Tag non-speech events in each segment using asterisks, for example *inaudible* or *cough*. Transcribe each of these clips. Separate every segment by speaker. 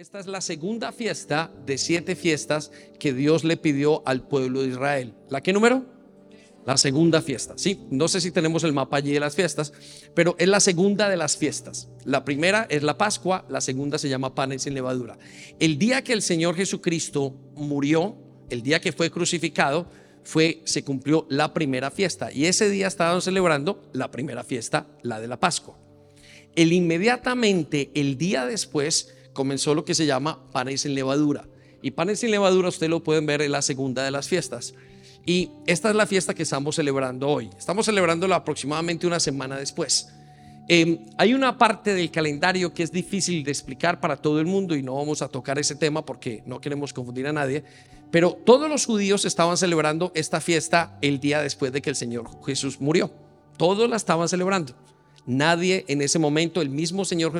Speaker 1: Esta es la segunda fiesta de siete fiestas que Dios le pidió al pueblo de Israel. ¿La qué número? La segunda fiesta. Sí, no sé si tenemos el mapa allí de las fiestas, pero es la segunda de las fiestas. La primera es la Pascua, la segunda se llama panes sin levadura. El día que el Señor Jesucristo murió, el día que fue crucificado, fue se cumplió la primera fiesta y ese día estaban celebrando la primera fiesta, la de la Pascua. El inmediatamente el día después comenzó lo que se llama panes sin levadura. Y panes sin levadura usted lo pueden ver en la segunda de las fiestas. Y esta es la fiesta que estamos celebrando hoy. Estamos celebrándola aproximadamente una semana después. Em, hay una parte del calendario que es difícil de explicar para todo el mundo y no vamos a tocar ese tema porque no queremos confundir a nadie, pero todos los judíos estaban celebrando esta fiesta el día después de que el Señor Jesús murió. Todos la estaban celebrando. Nadie en ese momento, el mismo Señor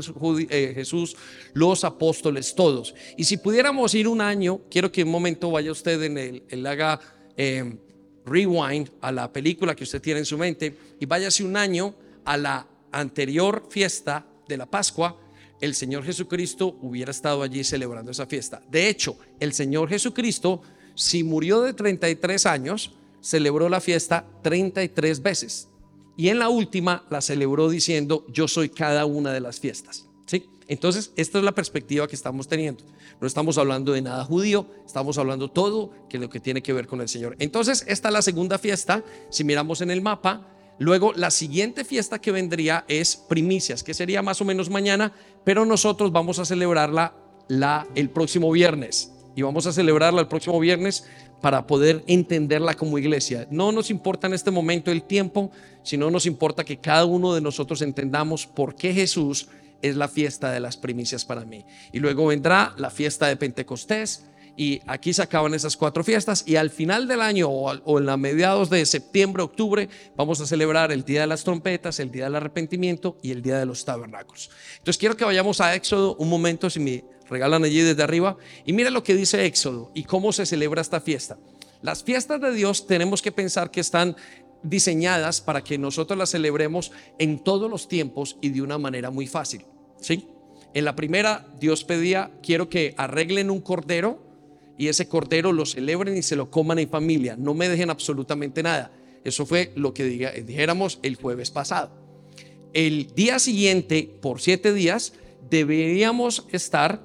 Speaker 1: eh, Jesús, los apóstoles, todos. Y si pudiéramos ir un año, quiero que un momento vaya usted en el, el haga em, rewind a la película que usted tiene en su mente y váyase un año a la anterior fiesta de la Pascua, el Señor Jesucristo hubiera estado allí celebrando esa fiesta. De hecho, el Señor Jesucristo, si murió de 33 años, celebró la fiesta 33 veces. Y en la última la celebró diciendo, yo soy cada una de las fiestas. ¿Sí? Entonces, esta es la perspectiva que estamos teniendo. No estamos hablando de nada judío, estamos hablando todo que lo que tiene que ver con el Señor. Entonces, esta es la segunda fiesta. Si miramos en el mapa, luego la siguiente fiesta que vendría es primicias, que sería más o menos mañana, pero nosotros vamos a celebrarla la, el próximo viernes. Y vamos a celebrarla el próximo viernes para poder entenderla como iglesia. No nos importa en este momento el tiempo, sino nos importa que cada uno de nosotros entendamos por qué Jesús es la fiesta de las primicias para mí. Y luego vendrá la fiesta de Pentecostés. Y aquí se acaban esas cuatro fiestas y al final del año o, en la mediados de septiembre, octubre, vamos a celebrar el Día de las Trompetas, el Día del Arrepentimiento y el Día de los Tabernáculos. Entonces quiero que vayamos a Éxodo un momento, si me regalan allí desde arriba. Y mira lo que dice Éxodo y cómo se celebra esta fiesta. Las fiestas de Dios tenemos que pensar que están diseñadas para que nosotros las celebremos en todos los tiempos y de una manera muy fácil. ¿sí? En la primera, Dios pedía, quiero que arreglen un cordero y ese cordero lo celebren y se lo coman en familia. No me dejen absolutamente nada. Eso fue lo que dijéramos el jueves pasado. El día siguiente, por siete días, deberíamos estar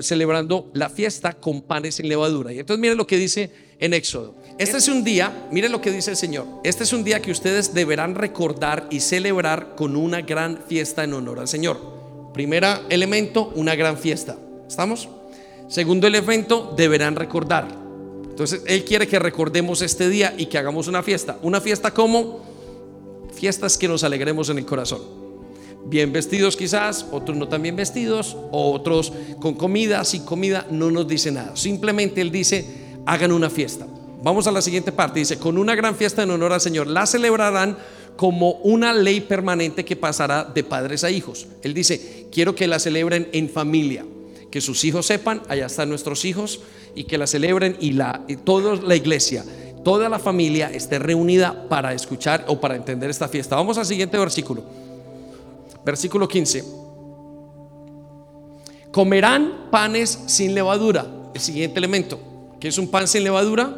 Speaker 1: celebrando la fiesta con panes sin levadura. Y entonces miren lo que dice en Éxodo. Este es un día, miren lo que dice el Señor. Este es un día que ustedes deberán recordar y celebrar con una gran fiesta en honor al Señor. Primera elemento, una gran fiesta. ¿Estamos? Segundo elemento, deberán recordar. Entonces, Él quiere que recordemos este día y que hagamos una fiesta. Una fiesta como fiestas que nos alegremos en el corazón bien vestidos quizás, otros no tan bien vestidos, otros con comida, sin comida, no nos dice nada. Simplemente Él dice, hagan una fiesta. Vamos a la siguiente parte, dice, con una gran fiesta en honor al Señor, la celebrarán como una ley permanente que pasará de padres a hijos. Él dice, quiero que la celebren en familia, que sus hijos sepan, allá están nuestros hijos, y que la celebren y, la, y toda la iglesia, toda la familia esté reunida para escuchar o para entender esta fiesta. Vamos al siguiente versículo. Versículo 15. Comerán panes sin levadura. El siguiente elemento. que es un pan sin levadura?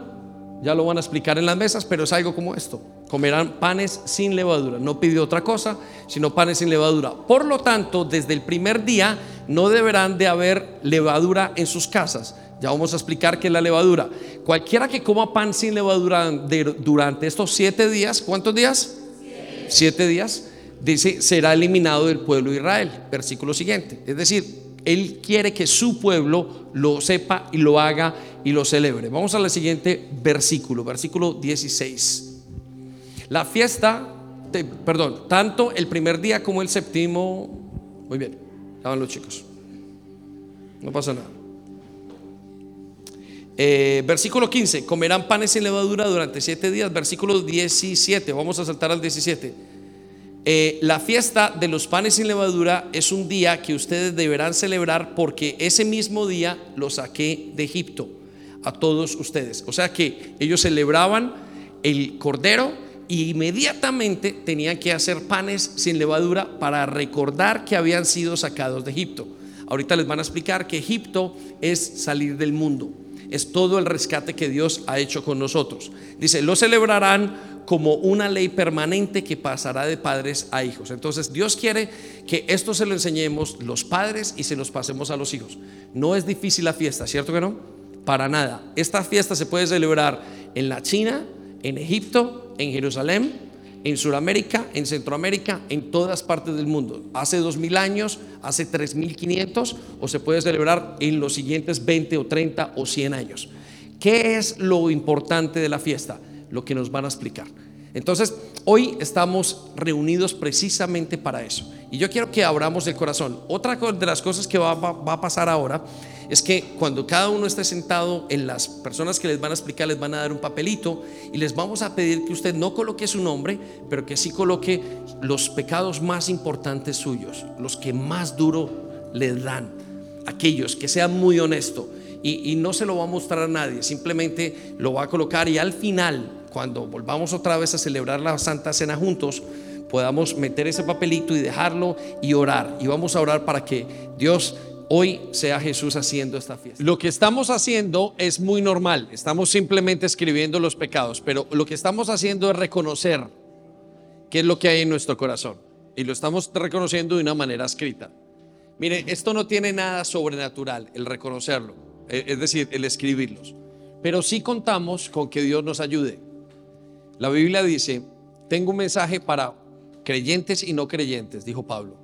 Speaker 1: Ya lo van a explicar en las mesas, pero es algo como esto. Comerán panes sin levadura. No pidió otra cosa, sino panes sin levadura. Por lo tanto, desde el primer día no deberán de haber levadura en sus casas. Ya vamos a explicar qué es la levadura. Cualquiera que coma pan sin levadura durante estos siete días, ¿cuántos días? Siete días dice, será eliminado del pueblo de Israel. Versículo siguiente. Es decir, Él quiere que su pueblo lo sepa y lo haga y lo celebre. Vamos al siguiente versículo, versículo 16. La fiesta, perdón, tanto el primer día como el séptimo, muy bien, estaban los chicos. No pasa nada. Eh, versículo 15, comerán panes sin levadura durante siete días. Versículo 17, vamos a saltar al 17. Eh, la fiesta de los panes sin levadura es un día que ustedes deberán celebrar porque ese mismo día lo saqué de Egipto a todos ustedes. O sea que ellos celebraban el cordero e inmediatamente tenían que hacer panes sin levadura para recordar que habían sido sacados de Egipto. Ahorita les van a explicar que Egipto es salir del mundo. Es todo el rescate que Dios ha hecho con nosotros. Dice, lo celebrarán como una ley permanente que pasará de padres a hijos. Entonces Dios quiere que esto se lo enseñemos los padres y se los pasemos a los hijos. No es difícil la fiesta, ¿cierto que no? Para nada. Esta fiesta se puede celebrar en la China, en Egipto, en Jerusalén, en Sudamérica, en Centroamérica, en todas partes del mundo. Hace dos mil años, hace tres mil quinientos, o se puede celebrar en los siguientes 20 o 30 o 100 años. ¿Qué es lo importante de la fiesta? Lo que nos van a explicar. Entonces, hoy estamos reunidos precisamente para eso. Y yo quiero que abramos el corazón. Otra de las cosas que va, a pasar ahora es que cuando cada uno esté sentado, en las personas que les van a explicar les van a dar un papelito y les vamos a pedir que usted no coloque su nombre, pero que sí coloque los pecados más importantes suyos, los que más duro le dan, aquellos que sean muy honesto. Y, y no se lo va a mostrar a nadie, simplemente lo va a colocar y al final cuando volvamos otra vez a celebrar la Santa Cena juntos, podamos meter ese papelito y dejarlo y orar. Y vamos a orar para que Dios hoy sea Jesús haciendo esta fiesta. Lo que estamos haciendo es muy normal. Estamos simplemente escribiendo los pecados, pero lo que estamos haciendo es reconocer qué es lo que hay en nuestro corazón. Y lo estamos reconociendo de una manera escrita. Mire, esto no tiene nada sobrenatural, el reconocerlo, e, es decir, el escribirlos. Pero sí contamos con que Dios nos ayude. La Biblia dice, tengo un mensaje para creyentes y no creyentes, dijo Pablo.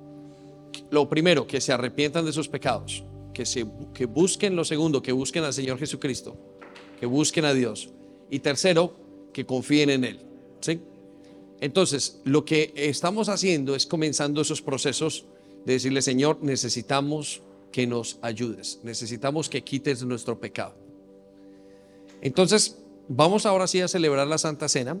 Speaker 1: Lo primero, que se arrepientan de sus pecados, que, se, que busquen lo segundo, que busquen al Señor Jesucristo, que busquen a Dios. Y tercero, que confíen en Él. ¿sí? Entonces, lo que estamos haciendo es comenzando esos procesos de decirle, Señor, necesitamos que nos ayudes, necesitamos que quites nuestro pecado. Entonces, Vamos ahora sí a celebrar la Santa Cena.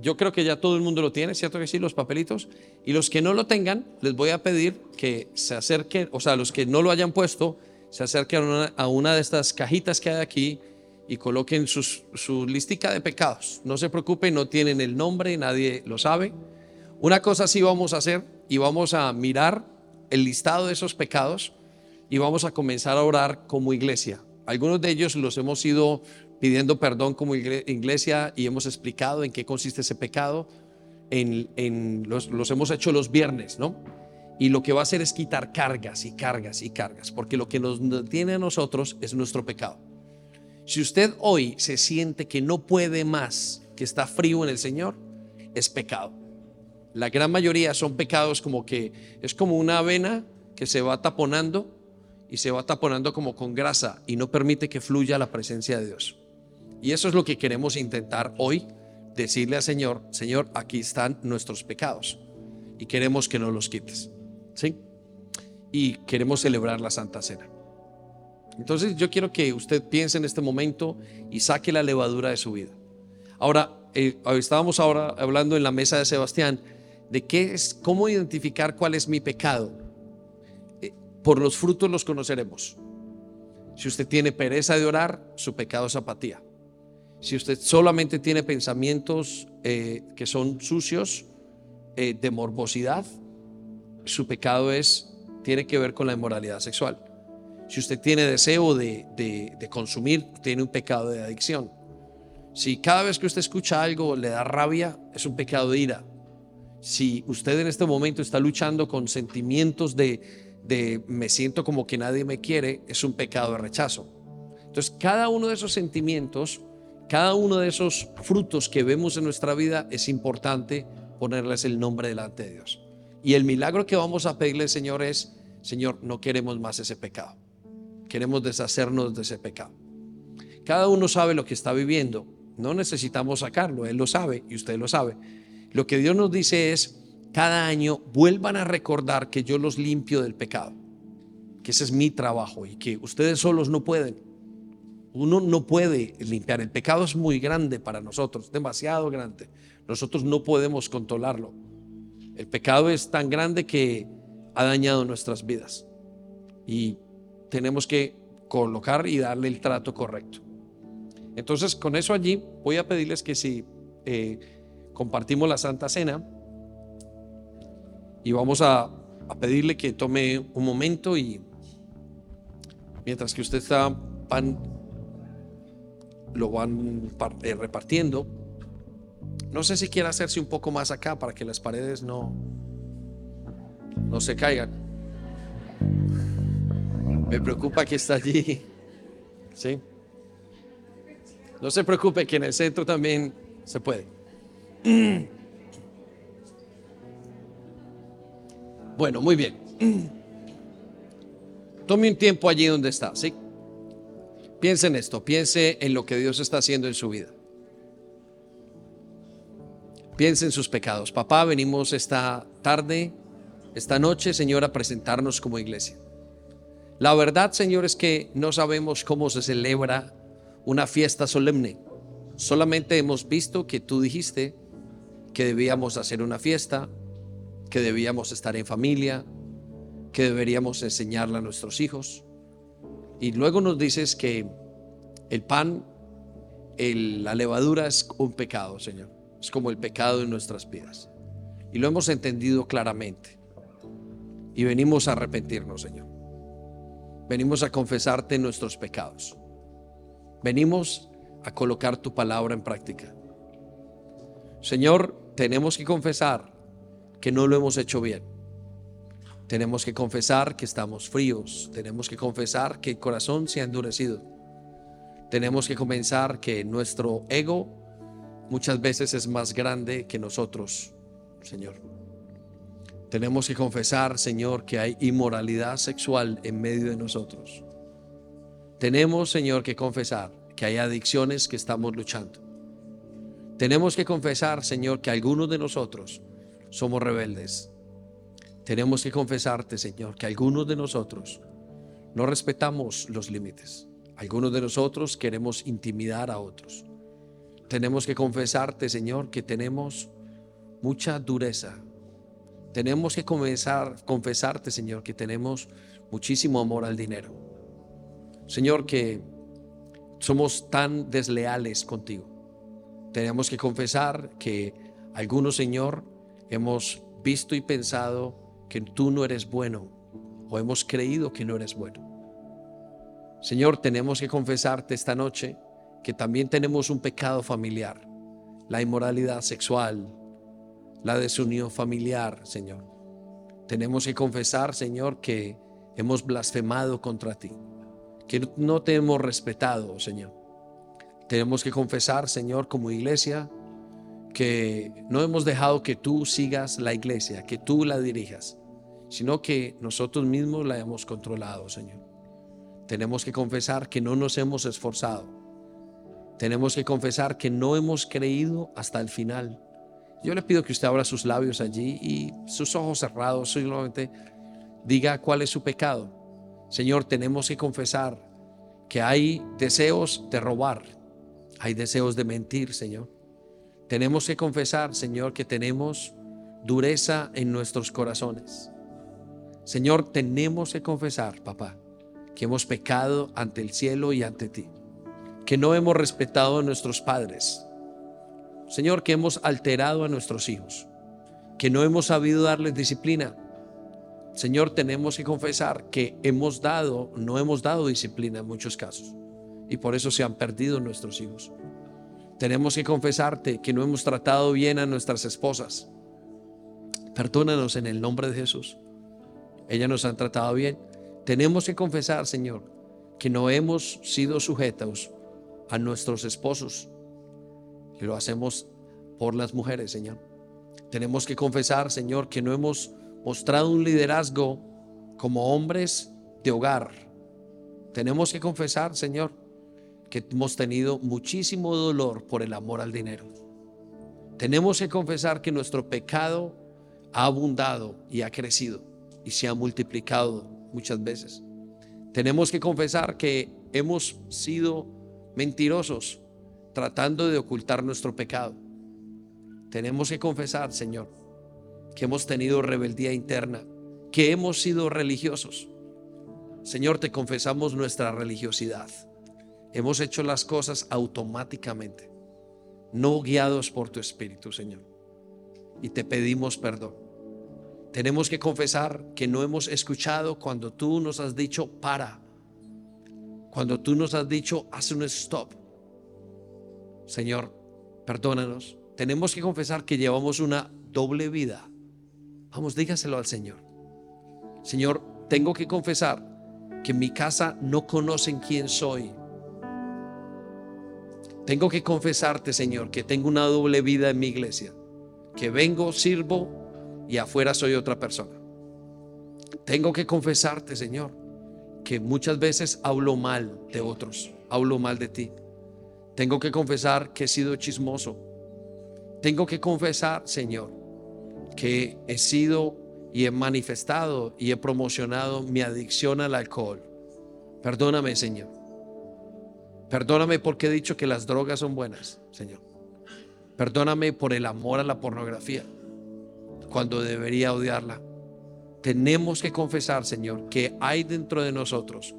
Speaker 1: Yo creo que ya todo el mundo lo tiene, ¿cierto que sí? Los papelitos. Y los que no lo tengan, les voy a pedir que se acerquen, o sea, los que no lo hayan puesto, se acerquen a una, de estas cajitas que hay aquí y coloquen su listica de pecados. No se preocupen, no tienen el nombre, nadie lo sabe. Una cosa sí vamos a hacer y vamos a mirar el listado de esos pecados y vamos a comenzar a orar como iglesia. Algunos de ellos los hemos ido pidiendo perdón como iglesia y hemos explicado en qué consiste ese pecado. En, los, los, hemos hecho los viernes, ¿no? Y lo que va a hacer es quitar cargas y cargas y cargas, porque lo que nos tiene a nosotros es nuestro pecado. Si usted hoy se siente que no puede más, que está frío en el Señor, es pecado. La gran mayoría son pecados como que es como una avena que se va taponando y se va taponando como con grasa y no permite que fluya la presencia de Dios. Y eso es lo que queremos intentar hoy, decirle al Señor, Señor, aquí están nuestros pecados y queremos que nos los quites. ¿Sí? Y queremos celebrar la Santa Cena. Entonces yo quiero que usted piense en este momento y saque la levadura de su vida. Ahora, eh, estábamos ahora hablando en la mesa de Sebastián de qué es, cómo identificar cuál es mi pecado. Eh, por los frutos los conoceremos. Si usted tiene pereza de orar, su pecado es apatía. Si usted solamente tiene pensamientos eh, que son sucios, eh, de morbosidad, su pecado es, tiene que ver con la inmoralidad sexual. Si usted tiene deseo de, de consumir, tiene un pecado de adicción. Si cada vez que usted escucha algo le da rabia, es un pecado de ira. Si usted en este momento está luchando con sentimientos de, de me siento como que nadie me quiere, es un pecado de rechazo. Entonces, cada uno de esos sentimientos cada uno de esos frutos que vemos en nuestra vida es importante ponerles el nombre delante de Dios. Y el milagro que vamos a pedirle Señor es, Señor, no queremos más ese pecado. Queremos deshacernos de ese pecado. Cada uno sabe lo que está viviendo. No necesitamos sacarlo. Él lo sabe y usted lo sabe. Lo que Dios nos dice es, cada año vuelvan a recordar que yo los limpio del pecado. Que ese es mi trabajo y que ustedes solos no pueden. Uno no puede limpiar. El pecado es muy grande para nosotros, demasiado grande. Nosotros no podemos controlarlo. El pecado es tan grande que ha dañado nuestras vidas. Y tenemos que colocar y darle el trato correcto. Entonces, con eso allí, voy a pedirles que si eh, compartimos la Santa Cena y vamos a, pedirle que tome un momento y mientras que usted está lo van eh, repartiendo. No sé si quiere hacerse un poco más acá para que las paredes no, no se caigan. Me preocupa que está allí. ¿Sí? No se preocupe que en el centro también se puede. Bueno, muy bien. Tome un tiempo allí donde está, ¿sí? Piense en esto, piense en lo que Dios está haciendo en su vida. Piense en sus pecados. Papá, venimos esta tarde, esta noche, Señor, a presentarnos como iglesia. La verdad, Señor, es que no sabemos cómo se celebra una fiesta solemne. Solamente hemos visto que tú dijiste que debíamos hacer una fiesta, que debíamos estar en familia, que deberíamos enseñarle a nuestros hijos. Y luego nos dices que el pan, la levadura es un pecado, Señor. Es como el pecado en nuestras vidas. Y lo hemos entendido claramente. Y venimos a arrepentirnos, Señor. Venimos a confesarte nuestros pecados. Venimos a colocar tu palabra en práctica. Señor, tenemos que confesar que no lo hemos hecho bien tenemos que confesar que estamos fríos, tenemos que confesar que el corazón se ha endurecido. Tenemos que comenzar que nuestro ego muchas veces es más grande que nosotros, Señor. Tenemos que confesar, Señor, que hay inmoralidad sexual en medio de nosotros. Tenemos, Señor, que confesar que hay adicciones que estamos luchando. Tenemos que confesar, Señor, que algunos de nosotros somos rebeldes tenemos que confesarte, Señor, que algunos de nosotros no respetamos los límites. Algunos de nosotros queremos intimidar a otros. Tenemos que confesarte, Señor, que tenemos mucha dureza. Tenemos que comenzar, confesarte, Señor, que tenemos muchísimo amor al dinero. Señor, que somos tan desleales contigo. Tenemos que confesar que algunos, Señor, hemos visto y pensado que tú no eres bueno o hemos creído que no eres bueno. Señor, tenemos que confesarte esta noche que también tenemos un pecado familiar, la inmoralidad sexual, la desunión familiar, Señor. Tenemos que confesar, Señor, que hemos blasfemado contra ti, que no te hemos respetado, Señor. Tenemos que confesar, Señor, como iglesia, que no hemos dejado que tú sigas la iglesia, que tú la dirijas, sino que nosotros mismos la hemos controlado, Señor. Tenemos que confesar que no nos hemos esforzado. Tenemos que confesar que no hemos creído hasta el final. Yo le pido que usted abra sus labios allí y sus ojos cerrados, solamente diga cuál es su pecado. Señor, tenemos que confesar que hay deseos de robar, hay deseos de mentir, Señor. Tenemos que confesar, Señor, que tenemos dureza en nuestros corazones. Señor, tenemos que confesar, papá, que hemos pecado ante el cielo y ante ti, que no hemos respetado a nuestros padres. Señor, que hemos alterado a nuestros hijos, que no hemos sabido darles disciplina. Señor, tenemos que confesar que hemos dado, no hemos dado disciplina en muchos casos, y por eso se han perdido nuestros hijos. Tenemos que confesarte que no hemos tratado bien a nuestras esposas. Perdónanos en el nombre de Jesús. Ellas nos han tratado bien. Tenemos que confesar, Señor, que no hemos sido sujetos a nuestros esposos. Y lo hacemos por las mujeres, Señor. Tenemos que confesar, Señor, que no hemos mostrado un liderazgo como hombres de hogar. Tenemos que confesar, Señor, que hemos tenido muchísimo dolor por el amor al dinero. Tenemos que confesar que nuestro pecado ha abundado y ha crecido y se ha multiplicado muchas veces. Tenemos que confesar que hemos sido mentirosos tratando de ocultar nuestro pecado. Tenemos que confesar, Señor, que hemos tenido rebeldía interna, que hemos sido religiosos. Señor, te confesamos nuestra religiosidad. Hemos hecho las cosas automáticamente, no guiados por tu Espíritu, Señor. Y te pedimos perdón. Tenemos que confesar que no hemos escuchado cuando tú nos has dicho para. Cuando tú nos has dicho, haz un stop. Señor, perdónanos. Tenemos que confesar que llevamos una doble vida. Vamos, dígaselo al Señor. Señor, tengo que confesar que en mi casa no conocen quién soy. Tengo que confesarte, Señor, que tengo una doble vida en mi iglesia. Que vengo, sirvo y afuera soy otra persona. Tengo que confesarte, Señor, que muchas veces hablo mal de otros, hablo mal de ti. Tengo que confesar que he sido chismoso. Tengo que confesar, Señor, que he sido y he manifestado y he promocionado mi adicción al alcohol. Perdóname, Señor. Perdóname porque he dicho que las drogas son buenas, Señor. Perdóname por el amor a la pornografía, cuando debería odiarla. Tenemos que confesar, Señor, que hay dentro de nosotros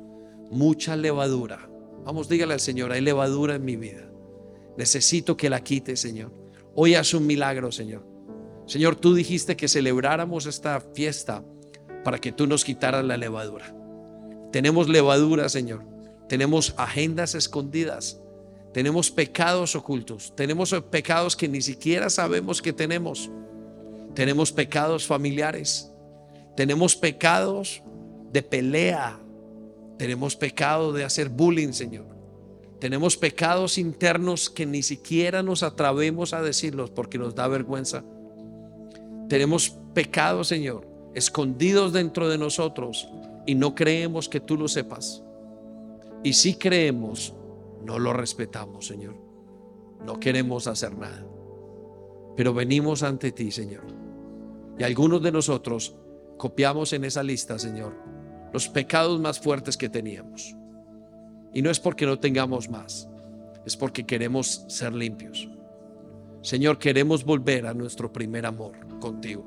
Speaker 1: mucha levadura. Vamos, dígale al Señor, hay levadura en mi vida. Necesito que la quite, Señor. Hoy haz un milagro, Señor. Señor, tú dijiste que celebráramos esta fiesta para que tú nos quitaras la levadura. Tenemos levadura, Señor. Tenemos agendas escondidas. Tenemos pecados ocultos. Tenemos pecados que ni siquiera sabemos que tenemos. Tenemos pecados familiares. Tenemos pecados de pelea. Tenemos pecado de hacer bullying, Señor. Tenemos pecados internos que ni siquiera nos atrevemos a decirlos porque nos da vergüenza. Tenemos pecados, Señor, escondidos dentro de nosotros y no creemos que tú lo sepas. Y si creemos, no lo respetamos, Señor. No queremos hacer nada. Pero venimos ante ti, Señor. Y algunos de nosotros copiamos en esa lista, Señor, los pecados más fuertes que teníamos. Y no es porque no tengamos más, es porque queremos ser limpios. Señor, queremos volver a nuestro primer amor contigo.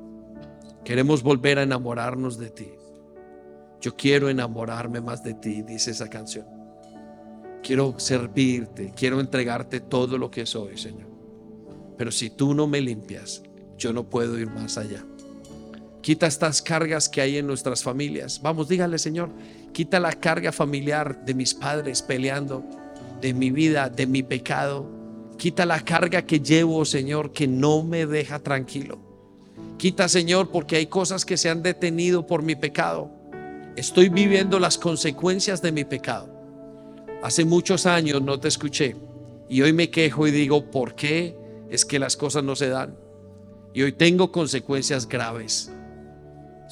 Speaker 1: Queremos volver a enamorarnos de ti. Yo quiero enamorarme más de ti, dice esa canción. Quiero servirte, quiero entregarte todo lo que soy, Señor. Pero si tú no me limpias, yo no puedo ir más allá. Quita estas cargas que hay en nuestras familias. Vamos, dígale, Señor, quita la carga familiar de mis padres peleando, de mi vida, de mi pecado Quita la carga que llevo, Señor, que no me deja tranquilo. Quita, Señor, porque hay cosas que se han detenido por mi pecado. Estoy viviendo las consecuencias de mi pecado. Hace muchos años no te escuché y hoy me quejo y digo, ¿por qué es que las cosas no se dan? Y hoy tengo consecuencias graves.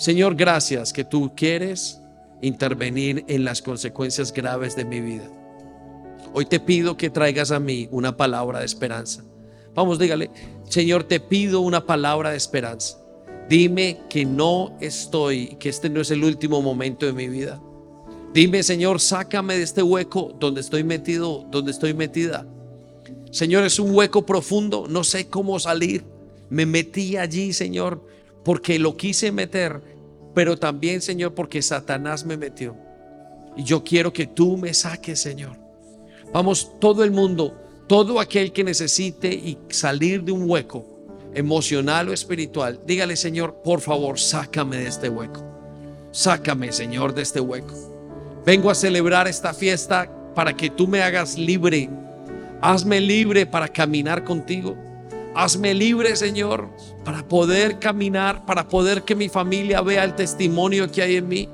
Speaker 1: Señor, gracias que tú quieres intervenir en las consecuencias graves de mi vida. Hoy te pido que traigas a mí una palabra de esperanza. Vamos, dígale, Señor, te pido una palabra de esperanza. Dime que no estoy, que este no es el último momento de mi vida. Dime, Señor, sácame de este hueco donde estoy metido, donde estoy metida. Señor, es un hueco profundo, no sé cómo salir. Me metí allí, Señor, porque lo quise meter, pero también, Señor, porque Satanás me metió. Y yo quiero que tú me saques, Señor. Vamos, todo el mundo, todo aquel que necesite y salir de un hueco emocional o espiritual, dígale, Señor, por favor, sácame de este hueco. Sácame, Señor, de este hueco. Vengo a celebrar esta fiesta para que tú me hagas libre. Hazme libre para caminar contigo. Hazme libre, Señor, para poder caminar, para poder que mi familia vea el testimonio que hay en mí.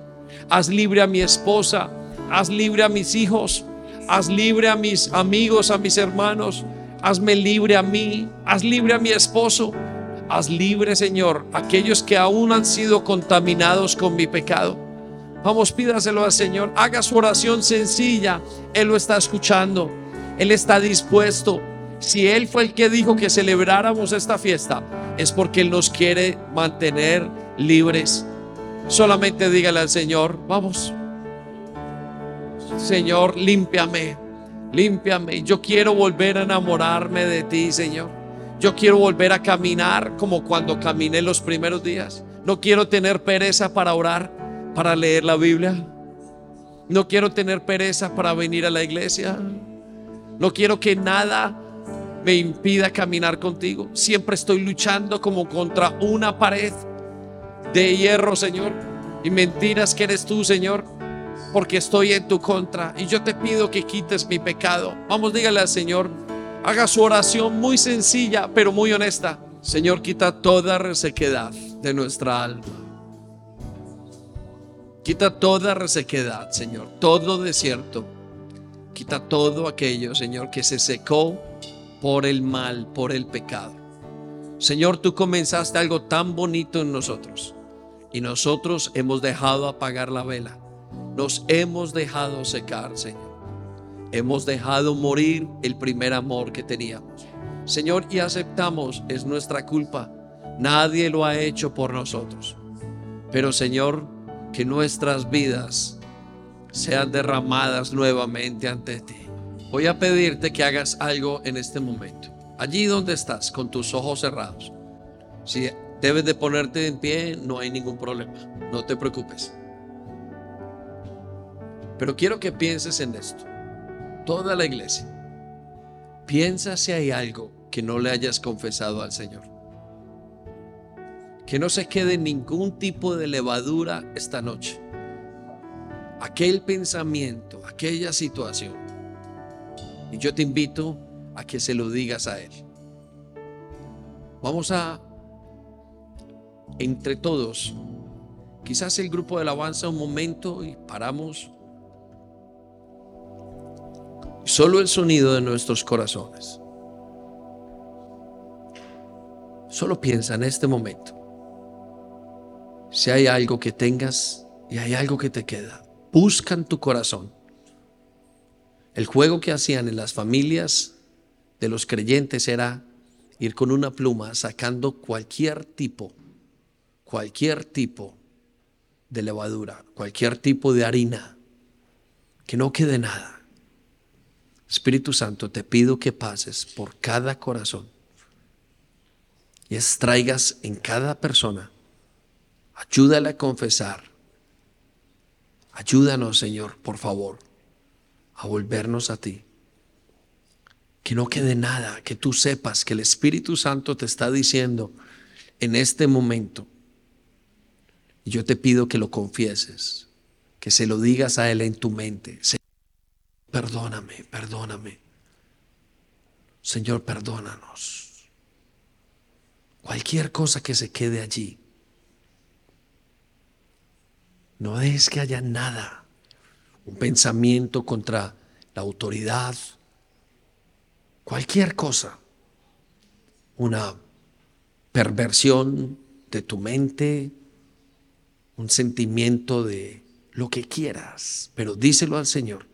Speaker 1: Haz libre a mi esposa, haz libre a mis hijos, Haz libre a mis amigos, a mis hermanos. Hazme libre a mí. Haz libre a mi esposo. Haz libre, Señor, aquellos que aún han sido contaminados con mi pecado. Vamos, pídaselo al Señor. Haga su oración sencilla. Él lo está escuchando. Él está dispuesto. Si Él fue el que dijo que celebráramos esta fiesta, es porque Él nos quiere mantener libres. Solamente dígale al Señor, vamos, Señor, límpiame, límpiame. Yo quiero volver a enamorarme de ti, Señor. Yo quiero volver a caminar como cuando caminé los primeros días. No quiero tener pereza para orar, para leer la Biblia. No quiero tener pereza para venir a la iglesia. No quiero que nada me impida caminar contigo. Siempre estoy luchando como contra una pared de hierro, Señor. Y mentiras que eres tú, Señor. porque estoy en tu contra y yo te pido que quites mi pecado. Vamos, dígale al Señor, haga su oración muy sencilla, pero muy honesta. Señor, quita toda resequedad de nuestra alma. Quita toda resequedad, Señor, todo desierto. Quita todo aquello, Señor, que se secó por el mal, por el pecado. Señor, tú comenzaste algo tan bonito en nosotros y nosotros hemos dejado apagar la vela. Nos hemos dejado secar, Señor. Hemos dejado morir el primer amor que teníamos. Señor, y aceptamos, es nuestra culpa. Nadie lo ha hecho por nosotros. Pero Señor, que nuestras vidas sean derramadas nuevamente ante ti. Voy a pedirte que hagas algo en este momento. Allí donde estás, con tus ojos cerrados. Si debes de ponerte en pie, no hay ningún problema. No te preocupes. Pero quiero que pienses en esto. Toda la iglesia. Piensa si hay algo que no le hayas confesado al Señor. Que no se quede ningún tipo de levadura esta noche. Aquel pensamiento, aquella situación. Y yo te invito a que se lo digas a Él. Vamos a, entre todos, quizás el grupo de alabanza un momento y paramos. Solo el sonido de nuestros corazones. Solo piensa en este momento. Si hay algo que tengas y hay algo que te queda, busca en tu corazón. El juego que hacían en las familias de los creyentes era ir con una pluma sacando cualquier tipo, cualquier tipo de levadura, cualquier tipo de harina, que no quede nada. Espíritu Santo, te pido que pases por cada corazón y extraigas en cada persona. Ayúdale a confesar. Ayúdanos, Señor, por favor, a volvernos a ti que no quede nada, que tú sepas que el Espíritu Santo te está diciendo en este momento. Y yo te pido que lo confieses, que se lo digas a Él en tu mente. perdóname, perdóname. Señor, perdónanos. Cualquier cosa que se quede allí. No es que haya nada, un pensamiento contra la autoridad, cualquier cosa, una perversión de tu mente, un sentimiento de lo que quieras, pero díselo al Señor.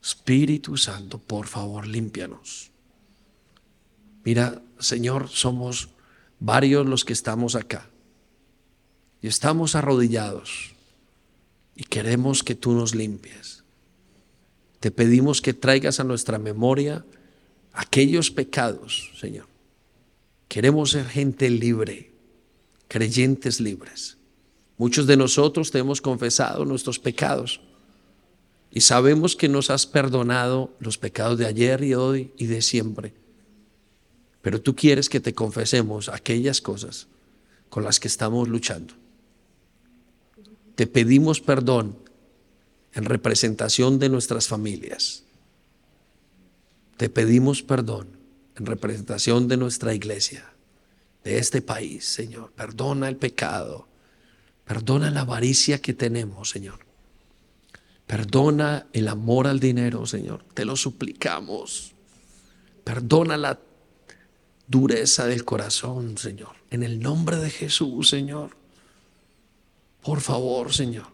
Speaker 1: Espíritu Santo, por favor, límpianos. Mira, Señor, somos varios los que estamos acá y estamos arrodillados y queremos que tú nos limpies. Te pedimos que traigas a nuestra memoria aquellos pecados, Señor. Queremos ser gente libre, creyentes libres. Muchos de nosotros te hemos confesado nuestros pecados y sabemos que nos has perdonado los pecados de ayer y hoy y de siempre. Pero tú quieres que te confesemos aquellas cosas con las que estamos luchando. Te pedimos perdón en representación de nuestras familias. Te pedimos perdón en representación de nuestra iglesia, de este país, Señor. Perdona el pecado, perdona la avaricia que tenemos, Señor. Perdona el amor al dinero, Señor. Te lo suplicamos. Perdona la dureza del corazón, Señor. En el nombre de Jesús, Señor. Por favor, Señor.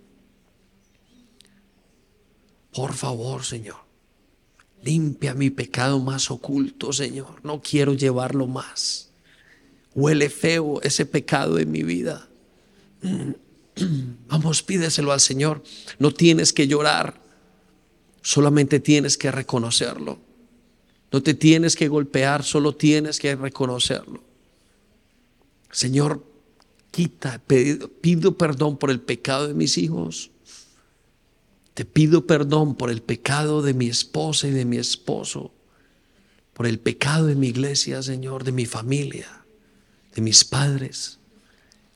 Speaker 1: Por favor, Señor, limpia mi pecado más oculto, Señor. No quiero llevarlo más. Huele feo ese pecado en mi vida. *clears throat* Vamos, pídeselo al Señor. No tienes que llorar, solamente tienes que reconocerlo. No te tienes que golpear, solo tienes que reconocerlo. Señor, quita, pido perdón por el pecado de mis hijos. Te pido perdón por el pecado de mi esposa y de mi esposo, por el pecado de mi iglesia, Señor, de mi familia, de mis padres.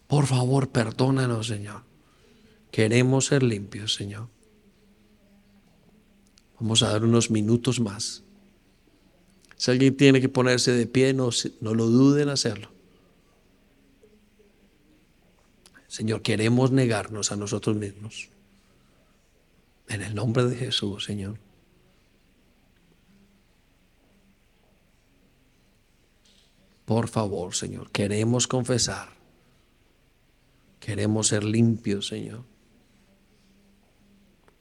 Speaker 1: Por favor, perdónanos, Señor. Queremos ser limpios, Señor. Vamos a dar unos minutos más. Si alguien tiene que ponerse de pie, no, no lo duden hacerlo. Señor, queremos negarnos a nosotros mismos. En el nombre de Jesús, Señor. Por favor, Señor, queremos confesar. Queremos ser limpios, Señor.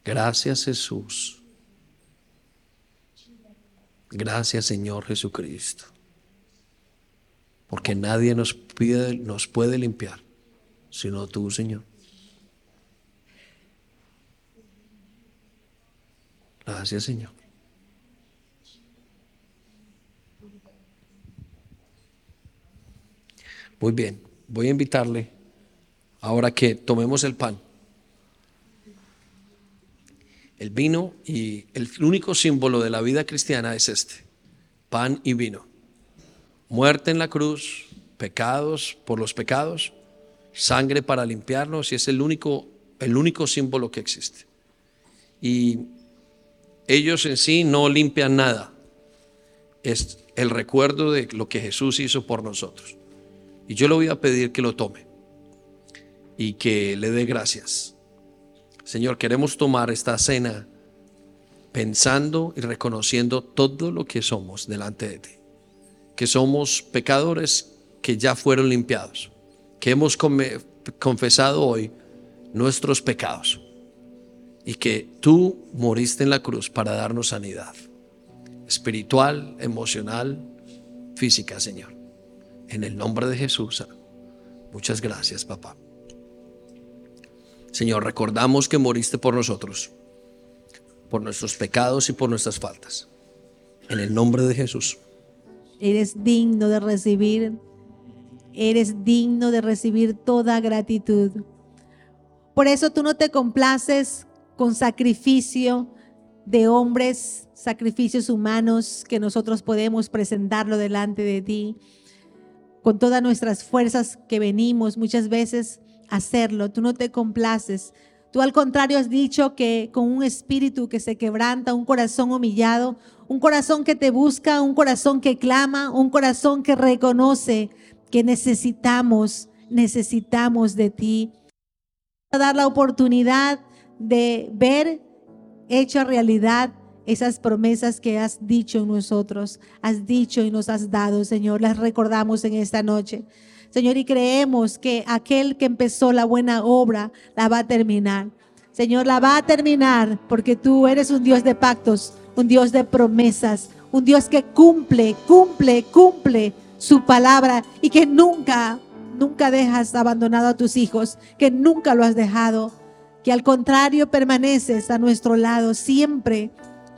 Speaker 1: Gracias, Jesús. Gracias, Señor Jesucristo. Porque nadie nos, pide, nos puede limpiar, sino tú, Señor. Gracias, Señor. Muy bien, voy a invitarle ahora que tomemos el pan, el vino y el único símbolo de la vida cristiana es este, pan y vino. Muerte en la cruz, pecados por los pecados, sangre para limpiarnos y es el único, el único símbolo que existe. Y ellos en sí no limpian nada, es el recuerdo de lo que Jesús hizo por nosotros. Y yo le voy a pedir que lo tome y que le dé gracias. Señor, queremos tomar esta cena pensando y reconociendo todo lo que somos delante de ti. Que somos pecadores que ya fueron limpiados. Que hemos confesado hoy nuestros pecados. Y que tú moriste en la cruz para darnos sanidad. Espiritual, emocional, física, Señor. En el nombre de Jesús. Muchas gracias, papá. Señor, recordamos que moriste por nosotros, por nuestros pecados y por nuestras faltas. En el nombre de Jesús.
Speaker 2: Eres digno de recibir, eres digno de recibir toda gratitud. Por eso tú no te complaces con sacrificio de hombres, sacrificios humanos que nosotros podemos presentarlo delante de ti con todas nuestras fuerzas que venimos muchas veces a hacerlo. Tú no te complaces. Tú al contrario has dicho que con un espíritu que se quebranta, un corazón humillado, un corazón que te busca, un corazón que clama, un corazón que reconoce que necesitamos, necesitamos de ti. A dar la oportunidad de ver hecho realidad esas promesas que has dicho en nosotros, has dicho y nos has dado, Señor, las recordamos en esta noche. Señor, y creemos que aquel que empezó la buena obra la va a terminar. Señor, la va a terminar porque tú eres un Dios de pactos, un Dios de promesas, un Dios que cumple, cumple, cumple su palabra y que nunca, nunca dejas abandonado a tus hijos, que nunca lo has dejado, que al contrario permaneces a nuestro lado siempre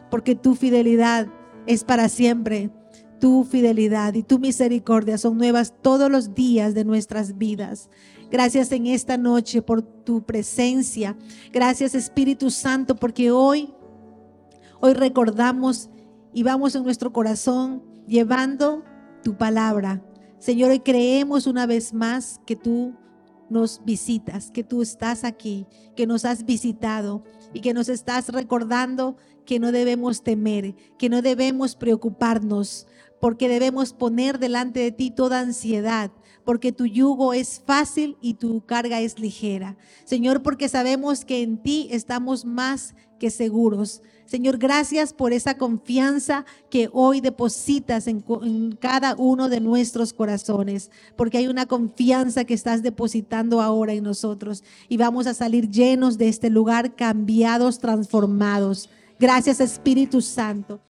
Speaker 2: porque tu fidelidad es para siempre. Tu fidelidad y tu misericordia son nuevas todos los días de nuestras vidas. Gracias en esta noche por tu presencia. Gracias Espíritu Santo porque hoy, hoy recordamos y vamos en nuestro corazón llevando tu palabra. Señor, hoy creemos una vez más que tú nos visitas, que tú estás aquí, que nos has visitado y que nos estás recordando que no debemos temer, que no debemos preocuparnos, porque debemos poner delante de ti toda ansiedad, porque tu yugo es fácil y tu carga es ligera. Señor, porque sabemos que en ti estamos más que seguros. Señor, gracias por esa confianza que hoy depositas en, cada uno de nuestros corazones, porque hay una confianza que estás depositando ahora en nosotros y vamos a salir llenos de este lugar, cambiados, transformados. Gracias Espíritu Santo.